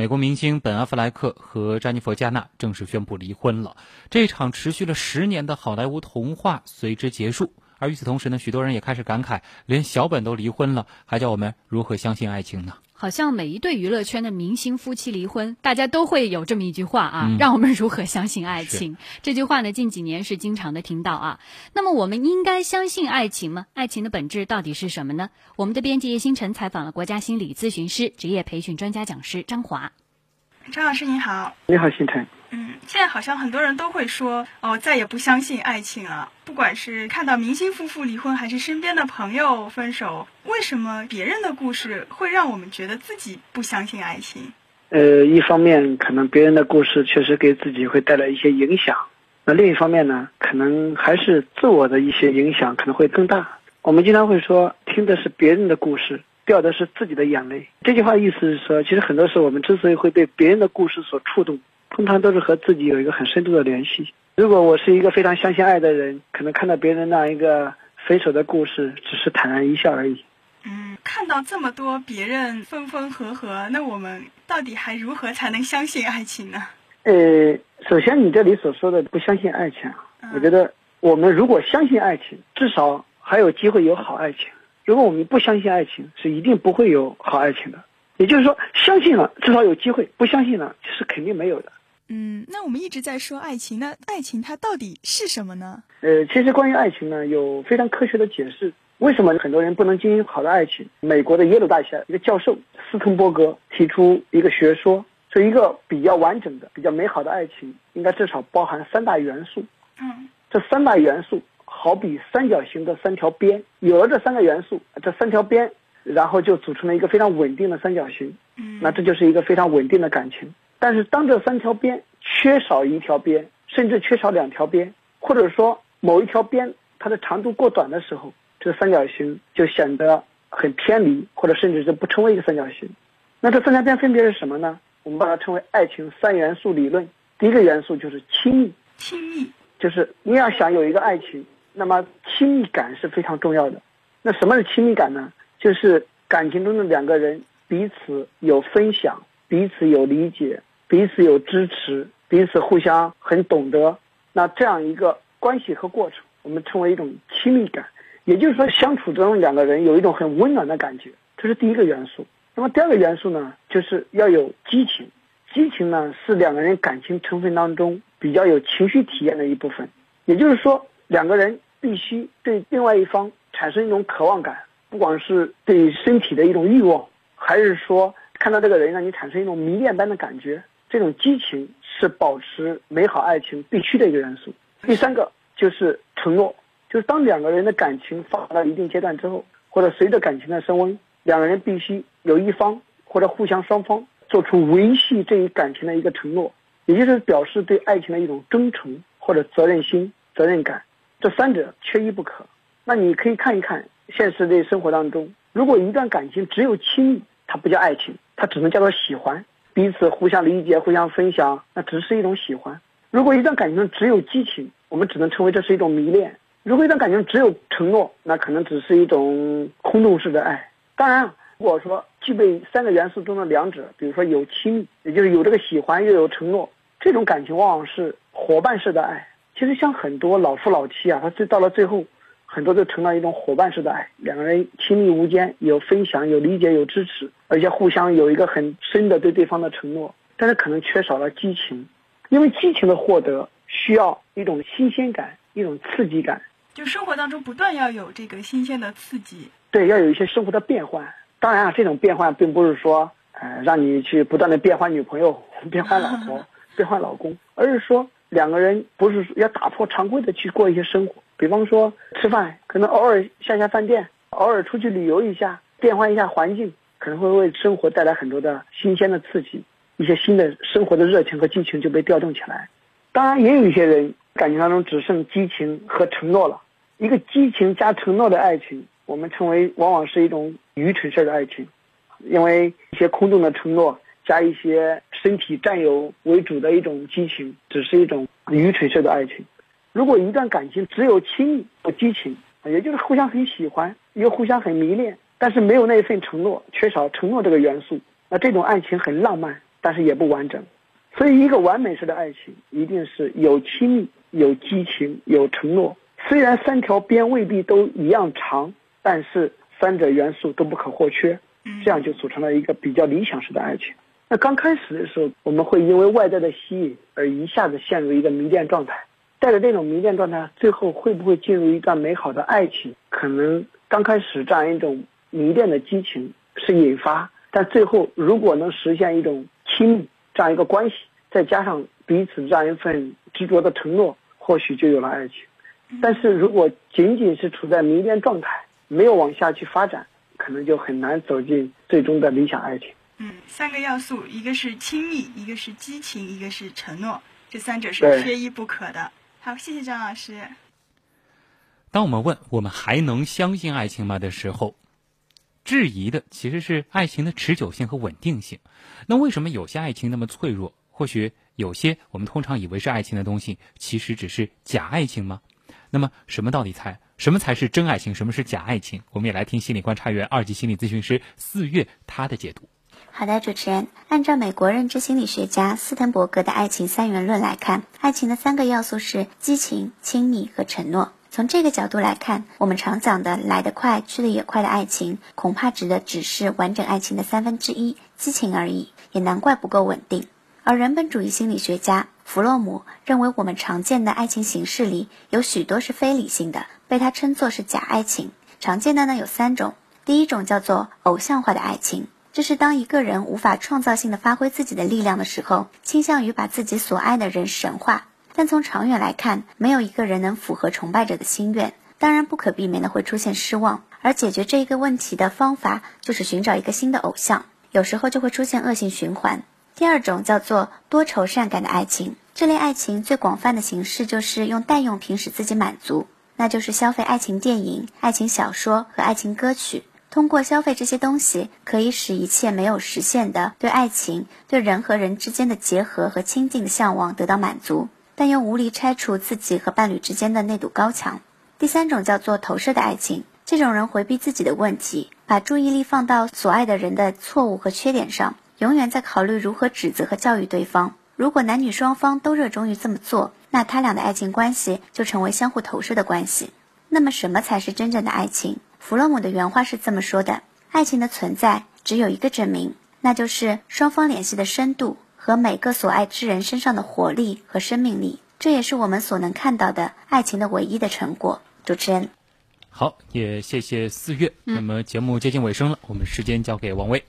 美国明星本·阿弗莱克和詹妮弗·加纳正式宣布离婚了。这场持续了十年的好莱坞童话随之结束。而与此同时呢，许多人也开始感慨，连小本都离婚了，还叫我们如何相信爱情呢？好像每一对娱乐圈的明星夫妻离婚，大家都会有这么一句话啊，让我们如何相信爱情？这句话呢，近几年是经常的听到啊。那么，我们应该相信爱情吗？爱情的本质到底是什么呢？我们的编辑叶星辰采访了国家心理咨询师、职业培训专家讲师张华。张老师您好，你好，星辰。嗯，现在好像很多人都会说，哦，再也不相信爱情了。不管是看到明星夫妇离婚，还是身边的朋友分手，为什么别人的故事会让我们觉得自己不相信爱情？呃，一方面可能别人的故事确实给自己会带来一些影响，那另一方面呢，可能还是自我的一些影响可能会更大。我们经常会说，听的是别人的故事，掉的是自己的眼泪。这句话意思是说，其实很多时候我们之所以会被别人的故事所触动。通常都是和自己有一个很深度的联系。如果我是一个非常相信爱的人，可能看到别人那样一个分手的故事，只是坦然一笑而已。嗯，看到这么多别人分分合合，那我们到底还如何才能相信爱情呢？呃，首先你这里所说的不相信爱情，我觉得我们如果相信爱情，至少还有机会有好爱情。如果我们不相信爱情，是一定不会有好爱情的。也就是说，相信了至少有机会，不相信了是肯定没有的。嗯，那我们一直在说爱情，那爱情它到底是什么呢？呃，其实关于爱情呢，有非常科学的解释。为什么很多人不能经营好的爱情？美国的耶鲁大学一个教授斯滕伯格提出一个学说，说一个比较完整的、比较美好的爱情，应该至少包含三大元素。嗯，这三大元素好比三角形的三条边，有了这三个元素，这三条边，然后就组成了一个非常稳定的三角形。嗯，那这就是一个非常稳定的感情。但是，当这三条边缺少一条边，甚至缺少两条边，或者说某一条边它的长度过短的时候，这个三角形就显得很偏离，或者甚至就不成为一个三角形。那这三条边分别是什么呢？我们把它称为爱情三元素理论。第一个元素就是亲密，亲密就是你要想有一个爱情，那么亲密感是非常重要的。那什么是亲密感呢？就是感情中的两个人彼此有分享，彼此有理解。彼此有支持，彼此互相很懂得，那这样一个关系和过程，我们称为一种亲密感。也就是说，相处中两个人有一种很温暖的感觉，这是第一个元素。那么第二个元素呢，就是要有激情。激情呢，是两个人感情成分当中比较有情绪体验的一部分。也就是说，两个人必须对另外一方产生一种渴望感，不管是对身体的一种欲望，还是说看到这个人让你产生一种迷恋般的感觉。这种激情是保持美好爱情必须的一个元素。第三个就是承诺，就是当两个人的感情发展到一定阶段之后，或者随着感情的升温，两个人必须有一方或者互相双方做出维系这一感情的一个承诺，也就是表示对爱情的一种忠诚或者责任心、责任感。这三者缺一不可。那你可以看一看现实的生活当中，如果一段感情只有亲密，它不叫爱情，它只能叫做喜欢。彼此互相理解、互相分享，那只是一种喜欢。如果一段感情只有激情，我们只能称为这是一种迷恋；如果一段感情只有承诺，那可能只是一种空洞式的爱。当然，如果说具备三个元素中的两者，比如说有亲密，也就是有这个喜欢又有承诺，这种感情往往是伙伴式的爱。其实像很多老夫老妻啊，他最到了最后。很多都成了一种伙伴式的爱，两个人亲密无间，有分享、有理解、有支持，而且互相有一个很深的对对方的承诺。但是可能缺少了激情，因为激情的获得需要一种新鲜感、一种刺激感。就生活当中不断要有这个新鲜的刺激，对，要有一些生活的变换。当然啊，这种变换并不是说，呃，让你去不断的变换女朋友、变换老婆、变换老公，而是说两个人不是要打破常规的去过一些生活。比方说吃饭，可能偶尔下下饭店，偶尔出去旅游一下，变换一下环境，可能会为生活带来很多的新鲜的刺激，一些新的生活的热情和激情就被调动起来。当然，也有一些人感情当中只剩激情和承诺了。一个激情加承诺的爱情，我们称为往往是一种愚蠢式的爱情，因为一些空洞的承诺加一些身体占有为主的一种激情，只是一种愚蠢式的爱情。如果一段感情只有亲密和激情，也就是互相很喜欢，又互相很迷恋，但是没有那一份承诺，缺少承诺这个元素，那这种爱情很浪漫，但是也不完整。所以，一个完美式的爱情一定是有亲密、有激情、有承诺。虽然三条边未必都一样长，但是三者元素都不可或缺，这样就组成了一个比较理想式的爱情。那刚开始的时候，我们会因为外在的吸引而一下子陷入一个迷恋状态，带着这种迷恋状态，最后会不会进入一段美好的爱情？可能刚开始这样一种迷恋的激情是引发，但最后如果能实现一种亲密这样一个关系，再加上彼此这样一份执着的承诺，或许就有了爱情。但是如果仅仅是处在迷恋状态，没有往下去发展，可能就很难走进最终的理想爱情。嗯，三个要素，一个是亲密，一个是激情，一个是承诺，这三者是缺一不可的。好，谢谢张老师。当我们问我们还能相信爱情吗的时候，质疑的其实是爱情的持久性和稳定性。那为什么有些爱情那么脆弱？或许有些我们通常以为是爱情的东西，其实只是假爱情吗？那么什么到底才什么才是真爱情？什么是假爱情？我们也来听心理观察员、二级心理咨询师四月他的解读。好的，主持人，按照美国认知心理学家斯滕伯格的爱情三元论来看，爱情的三个要素是激情、亲密和承诺。从这个角度来看，我们常讲的来得快去得也快的爱情，恐怕指的只是完整爱情的三分之一——激情而已，也难怪不够稳定。而人本主义心理学家弗洛姆认为，我们常见的爱情形式里有许多是非理性的，被他称作是假爱情。常见的呢有三种，第一种叫做偶像化的爱情。这是当一个人无法创造性的发挥自己的力量的时候，倾向于把自己所爱的人神化。但从长远来看，没有一个人能符合崇拜者的心愿，当然不可避免的会出现失望。而解决这一个问题的方法，就是寻找一个新的偶像，有时候就会出现恶性循环。第二种叫做多愁善感的爱情，这类爱情最广泛的形式就是用代用品使自己满足，那就是消费爱情电影、爱情小说和爱情歌曲。通过消费这些东西，可以使一切没有实现的对爱情、对人和人之间的结合和亲近的向往得到满足，但又无力拆除自己和伴侣之间的那堵高墙。第三种叫做投射的爱情，这种人回避自己的问题，把注意力放到所爱的人的错误和缺点上，永远在考虑如何指责和教育对方。如果男女双方都热衷于这么做，那他俩的爱情关系就成为相互投射的关系。那么，什么才是真正的爱情？弗洛姆的原话是这么说的：爱情的存在只有一个证明，那就是双方联系的深度和每个所爱之人身上的活力和生命力。这也是我们所能看到的爱情的唯一的成果。主持人，好，也谢谢四月。那么节目接近尾声了，我们时间交给王威。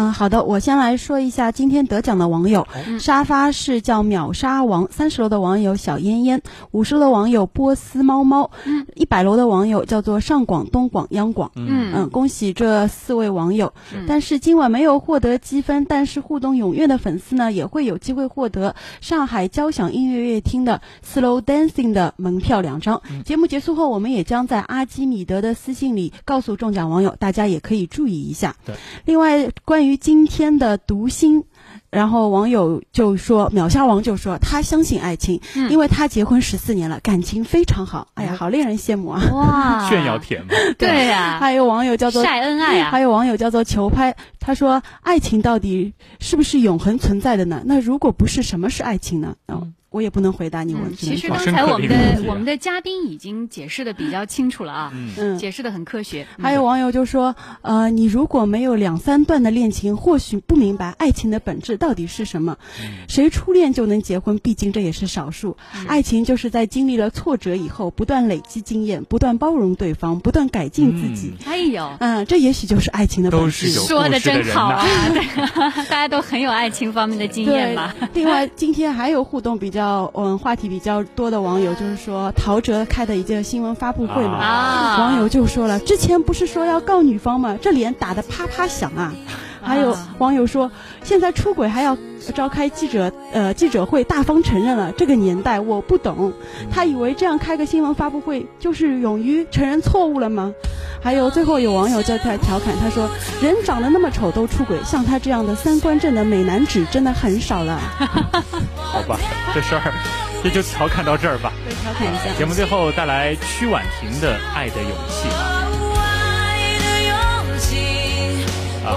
嗯，好的，我先来说一下今天得奖的网友。沙发是叫秒杀王，三十楼的网友小烟烟，五十楼的网友波斯猫猫，一百楼的网友叫做上广东广央广。嗯嗯，恭喜这四位网友。但是今晚没有获得积分，但是互动踊跃的粉丝呢，也会有机会获得上海交响音乐乐厅的 Slow Dancing 的门票两张。节目结束后，我们也将在阿基米德的私信里告诉中奖网友，大家也可以注意一下。对，另外关。关于今天的读心，然后网友就说，秒杀王就说他相信爱情，因为他结婚十四年了，感情非常好。哎呀，好令人羡慕啊！哇，炫耀甜吗？对呀。还有网友叫做晒恩爱啊，还有网友叫做球拍，他说爱情到底是不是永恒存在的呢？那如果不是，什么是爱情呢？嗯。我也不能回答你问题。其实刚才我们的我们的嘉宾已经解释的比较清楚了啊，嗯，解释的很科学。还有网友就说，呃，你如果没有两三段的恋情，或许不明白爱情的本质到底是什么。谁初恋就能结婚？毕竟这也是少数。爱情就是在经历了挫折以后，不断累积经验，不断包容对方，不断改进自己。哎呦，嗯，这也许就是爱情的本质。说的真好啊，大家都很有爱情方面的经验吧。另外，今天还有互动比较。较嗯话题比较多的网友就是说陶喆开的一个新闻发布会嘛，网友就说了，之前不是说要告女方吗？这脸打得啪啪响啊！还有网友说，现在出轨还要召开记者呃记者会，大方承认了。这个年代我不懂，他以为这样开个新闻发布会就是勇于承认错误了吗？还有最后有网友在在调侃，他说：“人长得那么丑都出轨，像他这样的三观正的美男子真的很少了。” 好吧，这事儿也就调侃到这儿吧。对，调侃一下。节目最后带来曲婉婷的《爱的勇气》。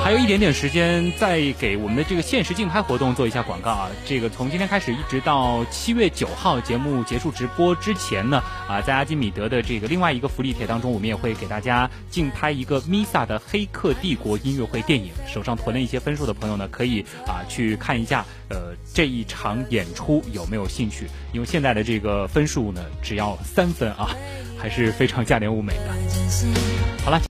还有一点点时间，再给我们的这个限时竞拍活动做一下广告啊。这个从今天开始一直到七月九号节目结束直播之前呢，啊，在阿基米德的这个另外一个福利帖当中，我们也会给大家竞拍一个 Misa 的《黑客帝国》音乐会电影。手上囤了一些分数的朋友呢，可以啊去看一下，呃，这一场演出有没有兴趣？因为现在的这个分数呢，只要三分啊，还是非常价廉物美的。好了。